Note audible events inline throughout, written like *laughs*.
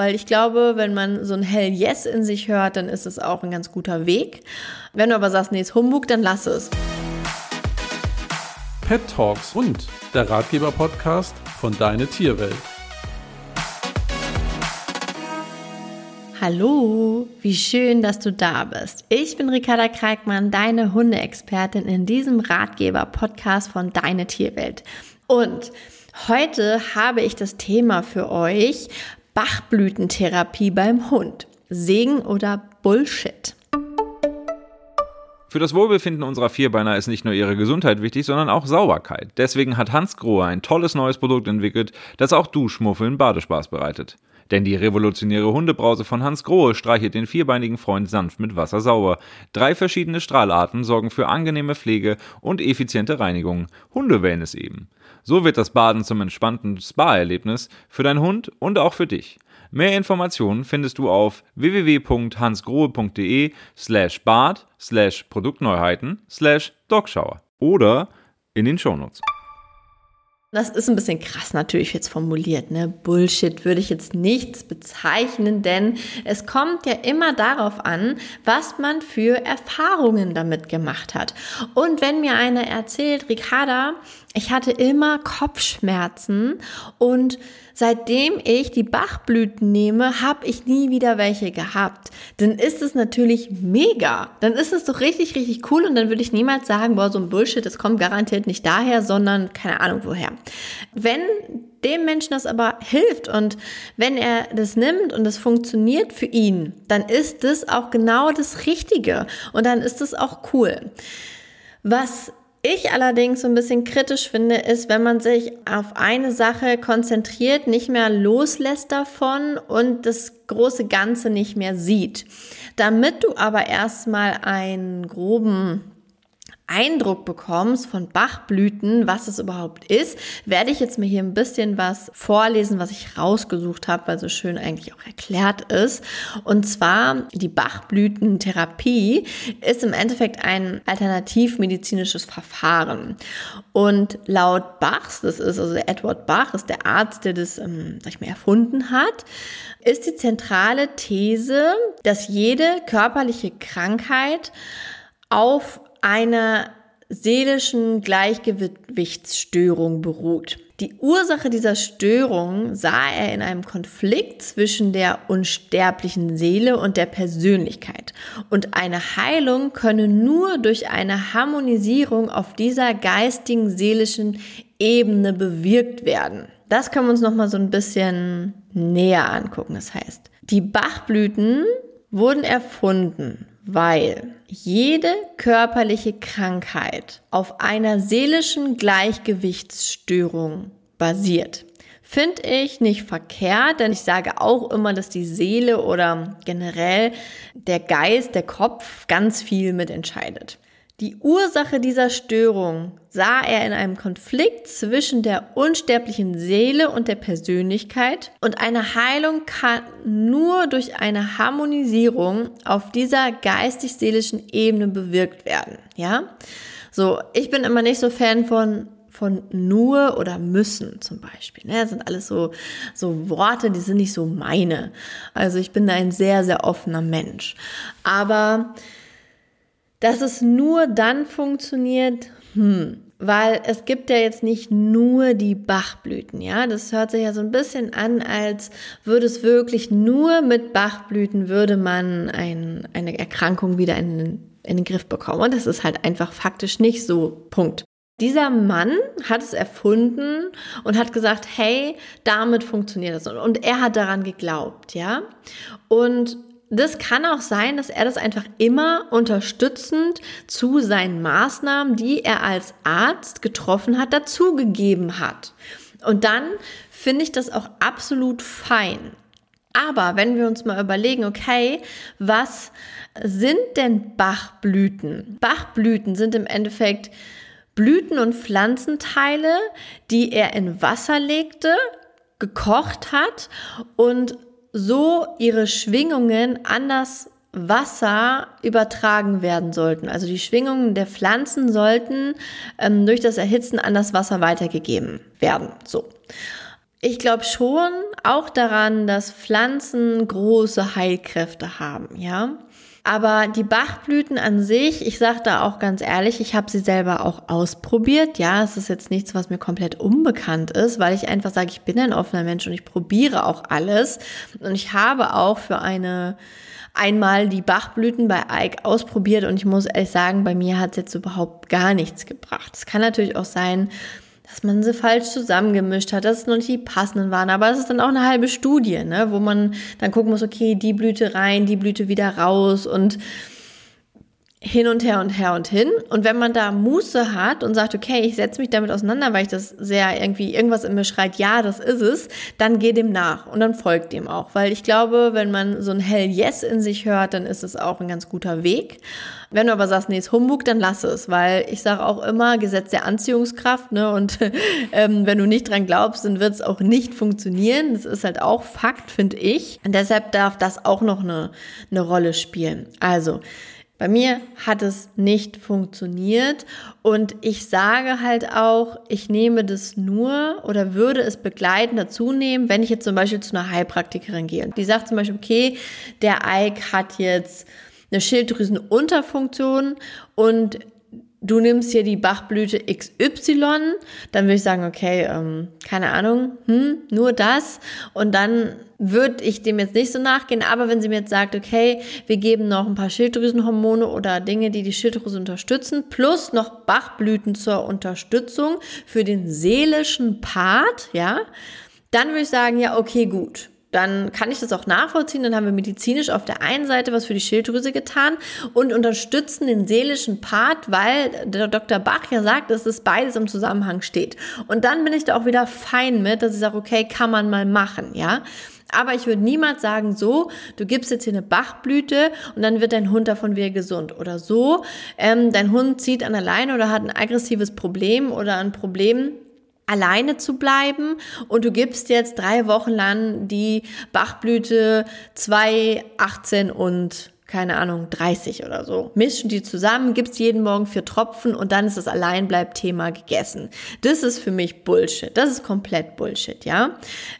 weil ich glaube, wenn man so ein Hell Yes in sich hört, dann ist es auch ein ganz guter Weg. Wenn du aber sagst, nee, ist Humbug, dann lass es. Pet Talks und der Ratgeber-Podcast von Deine Tierwelt. Hallo, wie schön, dass du da bist. Ich bin Ricarda Kreikmann, deine Hundeexpertin in diesem Ratgeber-Podcast von Deine Tierwelt. Und heute habe ich das Thema für euch Bachblütentherapie beim Hund. Segen oder Bullshit? Für das Wohlbefinden unserer Vierbeiner ist nicht nur ihre Gesundheit wichtig, sondern auch Sauberkeit. Deswegen hat Hans Grohe ein tolles neues Produkt entwickelt, das auch Duschmuffeln Badespaß bereitet. Denn die revolutionäre Hundebrause von Hans Grohe streichelt den vierbeinigen Freund sanft mit Wasser sauber. Drei verschiedene Strahlarten sorgen für angenehme Pflege und effiziente Reinigung. Hundewellness eben. So wird das Baden zum entspannten Spa-Erlebnis für deinen Hund und auch für dich. Mehr Informationen findest du auf www.hansgrohe.de slash bad slash Produktneuheiten slash Dogschauer oder in den Shownotes. Das ist ein bisschen krass natürlich jetzt formuliert, ne? Bullshit würde ich jetzt nichts bezeichnen, denn es kommt ja immer darauf an, was man für Erfahrungen damit gemacht hat. Und wenn mir einer erzählt, Ricarda, ich hatte immer Kopfschmerzen und seitdem ich die Bachblüten nehme, habe ich nie wieder welche gehabt. Dann ist es natürlich mega. Dann ist es doch richtig, richtig cool und dann würde ich niemals sagen, boah, so ein Bullshit, das kommt garantiert nicht daher, sondern keine Ahnung woher. Wenn dem Menschen das aber hilft und wenn er das nimmt und es funktioniert für ihn, dann ist das auch genau das Richtige und dann ist es auch cool. Was ich allerdings so ein bisschen kritisch finde, ist, wenn man sich auf eine Sache konzentriert, nicht mehr loslässt davon und das große Ganze nicht mehr sieht. Damit du aber erstmal einen groben Eindruck bekommst von Bachblüten, was es überhaupt ist, werde ich jetzt mir hier ein bisschen was vorlesen, was ich rausgesucht habe, weil so schön eigentlich auch erklärt ist. Und zwar die Bachblütentherapie ist im Endeffekt ein alternativmedizinisches Verfahren. Und laut Bachs, das ist also Edward Bach, ist der Arzt, der das, ähm, sag ich mal, erfunden hat, ist die zentrale These, dass jede körperliche Krankheit auf einer seelischen Gleichgewichtsstörung beruht. Die Ursache dieser Störung sah er in einem Konflikt zwischen der unsterblichen Seele und der Persönlichkeit. Und eine Heilung könne nur durch eine Harmonisierung auf dieser geistigen, seelischen Ebene bewirkt werden. Das können wir uns nochmal so ein bisschen näher angucken. Das heißt, die Bachblüten wurden erfunden, weil jede körperliche Krankheit auf einer seelischen Gleichgewichtsstörung basiert. Finde ich nicht verkehrt, denn ich sage auch immer, dass die Seele oder generell der Geist, der Kopf ganz viel mitentscheidet. Die Ursache dieser Störung sah er in einem Konflikt zwischen der unsterblichen Seele und der Persönlichkeit und eine Heilung kann nur durch eine Harmonisierung auf dieser geistig-seelischen Ebene bewirkt werden. Ja? So, ich bin immer nicht so Fan von von nur oder müssen zum Beispiel. Ne? Das sind alles so, so Worte, die sind nicht so meine. Also ich bin ein sehr, sehr offener Mensch. Aber dass es nur dann funktioniert, hm, weil es gibt ja jetzt nicht nur die Bachblüten, ja. Das hört sich ja so ein bisschen an, als würde es wirklich nur mit Bachblüten würde man ein, eine Erkrankung wieder in in den Griff bekommen. Und das ist halt einfach faktisch nicht so. Punkt. Dieser Mann hat es erfunden und hat gesagt, hey, damit funktioniert das. Und er hat daran geglaubt, ja. Und das kann auch sein, dass er das einfach immer unterstützend zu seinen Maßnahmen, die er als Arzt getroffen hat, dazugegeben hat. Und dann finde ich das auch absolut fein. Aber wenn wir uns mal überlegen, okay, was sind denn Bachblüten? Bachblüten sind im Endeffekt Blüten und Pflanzenteile, die er in Wasser legte, gekocht hat und so ihre Schwingungen an das Wasser übertragen werden sollten. Also die Schwingungen der Pflanzen sollten ähm, durch das Erhitzen an das Wasser weitergegeben werden. So. ich glaube schon auch daran, dass Pflanzen große Heilkräfte haben, ja. Aber die Bachblüten an sich, ich sage da auch ganz ehrlich, ich habe sie selber auch ausprobiert. Ja, es ist jetzt nichts, was mir komplett unbekannt ist, weil ich einfach sage, ich bin ein offener Mensch und ich probiere auch alles. Und ich habe auch für eine einmal die Bachblüten bei Ike ausprobiert und ich muss ehrlich sagen, bei mir hat es jetzt überhaupt gar nichts gebracht. Es kann natürlich auch sein, dass man sie falsch zusammengemischt hat, dass es noch nicht die passenden waren. Aber es ist dann auch eine halbe Studie, ne, wo man dann gucken muss, okay, die Blüte rein, die Blüte wieder raus und hin und her und her und hin. Und wenn man da Muße hat und sagt, okay, ich setze mich damit auseinander, weil ich das sehr irgendwie irgendwas in mir schreit, ja, das ist es, dann geh dem nach und dann folgt dem auch. Weil ich glaube, wenn man so ein Hell Yes in sich hört, dann ist es auch ein ganz guter Weg. Wenn du aber sagst, nee, ist Humbug, dann lass es, weil ich sage auch immer, Gesetz der Anziehungskraft, ne? Und *laughs* ähm, wenn du nicht dran glaubst, dann wird es auch nicht funktionieren. Das ist halt auch Fakt, finde ich. Und deshalb darf das auch noch eine, eine Rolle spielen. Also, bei mir hat es nicht funktioniert und ich sage halt auch, ich nehme das nur oder würde es begleitend dazu nehmen, wenn ich jetzt zum Beispiel zu einer Heilpraktikerin gehe. Die sagt zum Beispiel, okay, der Ike hat jetzt eine Schilddrüsenunterfunktion und du nimmst hier die Bachblüte XY, dann würde ich sagen, okay, ähm, keine Ahnung, hm, nur das. Und dann würde ich dem jetzt nicht so nachgehen. Aber wenn sie mir jetzt sagt, okay, wir geben noch ein paar Schilddrüsenhormone oder Dinge, die die Schilddrüse unterstützen, plus noch Bachblüten zur Unterstützung für den seelischen Part, ja, dann würde ich sagen, ja, okay, gut dann kann ich das auch nachvollziehen. Dann haben wir medizinisch auf der einen Seite was für die Schilddrüse getan und unterstützen den seelischen Part, weil der Dr. Bach ja sagt, dass es beides im Zusammenhang steht. Und dann bin ich da auch wieder fein mit, dass ich sage, okay, kann man mal machen, ja. Aber ich würde niemals sagen, so, du gibst jetzt hier eine Bachblüte und dann wird dein Hund davon wieder gesund. Oder so, ähm, dein Hund zieht an alleine oder hat ein aggressives Problem oder ein Problem, alleine zu bleiben. Und du gibst jetzt drei Wochen lang die Bachblüte 2, 18 und keine Ahnung, 30 oder so. Mischen die zusammen, gibt's jeden Morgen vier Tropfen und dann ist das Alleinbleib-Thema gegessen. Das ist für mich Bullshit. Das ist komplett Bullshit, ja.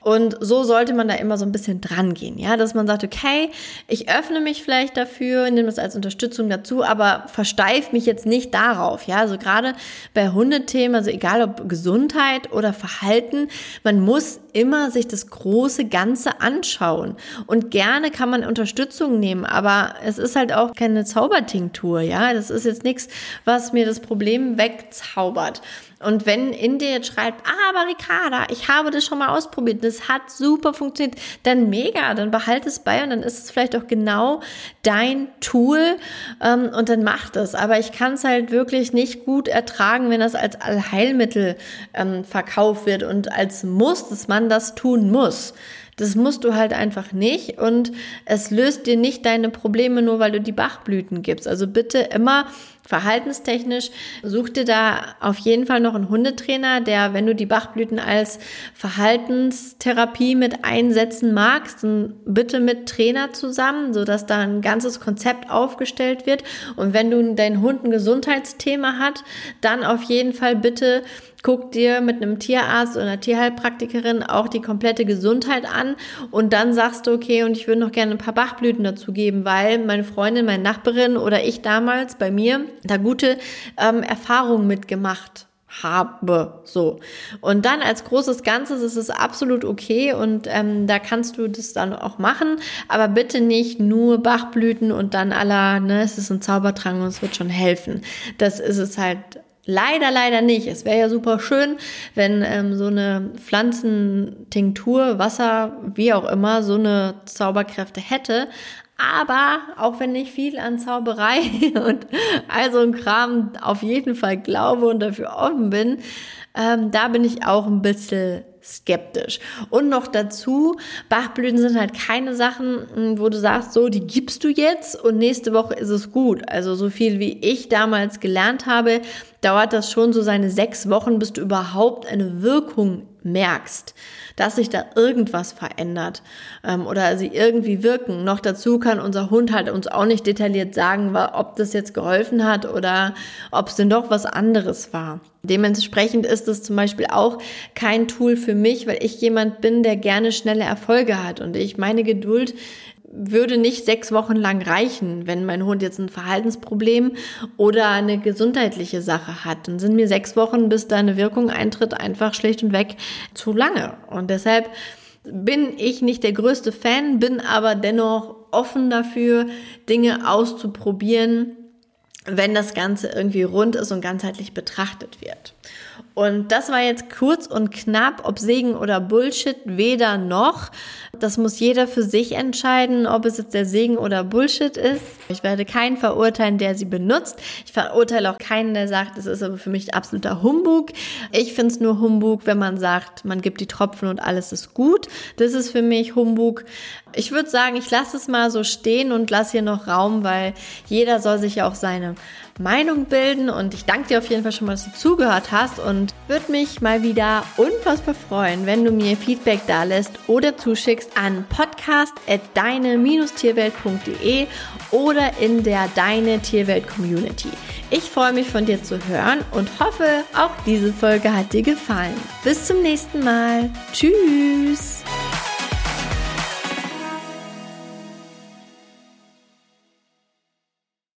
Und so sollte man da immer so ein bisschen dran gehen, ja, dass man sagt, okay, ich öffne mich vielleicht dafür, nehme das als Unterstützung dazu, aber versteif mich jetzt nicht darauf, ja. Also gerade bei Hundethemen, also egal ob Gesundheit oder Verhalten, man muss immer sich das große Ganze anschauen. Und gerne kann man Unterstützung nehmen, aber es ist halt auch keine Zaubertinktur, ja. Das ist jetzt nichts, was mir das Problem wegzaubert. Und wenn in dir jetzt schreibt, ah, aber Ricarda, ich habe das schon mal ausprobiert, das hat super funktioniert, dann mega, dann behalte es bei und dann ist es vielleicht auch genau dein Tool ähm, und dann mach das. Aber ich kann es halt wirklich nicht gut ertragen, wenn das als Allheilmittel ähm, verkauft wird und als Muss, dass man das tun muss. Das musst du halt einfach nicht und es löst dir nicht deine Probleme nur, weil du die Bachblüten gibst. Also bitte immer verhaltenstechnisch such dir da auf jeden Fall noch einen Hundetrainer, der, wenn du die Bachblüten als Verhaltenstherapie mit einsetzen magst, dann bitte mit Trainer zusammen, sodass da ein ganzes Konzept aufgestellt wird. Und wenn du dein Hund ein Gesundheitsthema hat, dann auf jeden Fall bitte guck dir mit einem Tierarzt oder einer Tierheilpraktikerin auch die komplette Gesundheit an und dann sagst du, okay, und ich würde noch gerne ein paar Bachblüten dazu geben, weil meine Freundin, meine Nachbarin oder ich damals bei mir da gute ähm, Erfahrungen mitgemacht habe. So. Und dann als großes Ganzes ist es absolut okay und ähm, da kannst du das dann auch machen, aber bitte nicht nur Bachblüten und dann aller, ne, es ist ein Zaubertrank und es wird schon helfen. Das ist es halt Leider, leider nicht. Es wäre ja super schön, wenn ähm, so eine Pflanzentinktur, Wasser, wie auch immer, so eine Zauberkräfte hätte. Aber auch wenn ich viel an Zauberei *laughs* und all so ein Kram auf jeden Fall glaube und dafür offen bin, ähm, da bin ich auch ein bisschen skeptisch. Und noch dazu, Bachblüten sind halt keine Sachen, hm, wo du sagst, so, die gibst du jetzt und nächste Woche ist es gut. Also so viel wie ich damals gelernt habe, dauert das schon so seine sechs Wochen, bis du überhaupt eine Wirkung merkst, dass sich da irgendwas verändert ähm, oder sie irgendwie wirken. Noch dazu kann unser Hund halt uns auch nicht detailliert sagen, ob das jetzt geholfen hat oder ob es denn doch was anderes war. Dementsprechend ist es zum Beispiel auch kein Tool für mich, weil ich jemand bin, der gerne schnelle Erfolge hat und ich meine Geduld würde nicht sechs Wochen lang reichen, wenn mein Hund jetzt ein Verhaltensproblem oder eine gesundheitliche Sache hat. Dann sind mir sechs Wochen, bis da eine Wirkung eintritt, einfach schlicht und weg zu lange. Und deshalb bin ich nicht der größte Fan, bin aber dennoch offen dafür, Dinge auszuprobieren, wenn das Ganze irgendwie rund ist und ganzheitlich betrachtet wird. Und das war jetzt kurz und knapp, ob Segen oder Bullshit, weder noch. Das muss jeder für sich entscheiden, ob es jetzt der Segen oder Bullshit ist. Ich werde keinen verurteilen, der sie benutzt. Ich verurteile auch keinen, der sagt, es ist aber für mich absoluter Humbug. Ich finde es nur Humbug, wenn man sagt, man gibt die Tropfen und alles ist gut. Das ist für mich Humbug. Ich würde sagen, ich lasse es mal so stehen und lasse hier noch Raum, weil jeder soll sich ja auch seine Meinung bilden und ich danke dir auf jeden Fall schon mal, dass du zugehört hast und würde mich mal wieder unfassbar freuen, wenn du mir Feedback da lässt oder zuschickst an podcast.deine-tierwelt.de oder in der Deine Tierwelt Community. Ich freue mich von dir zu hören und hoffe, auch diese Folge hat dir gefallen. Bis zum nächsten Mal. Tschüss.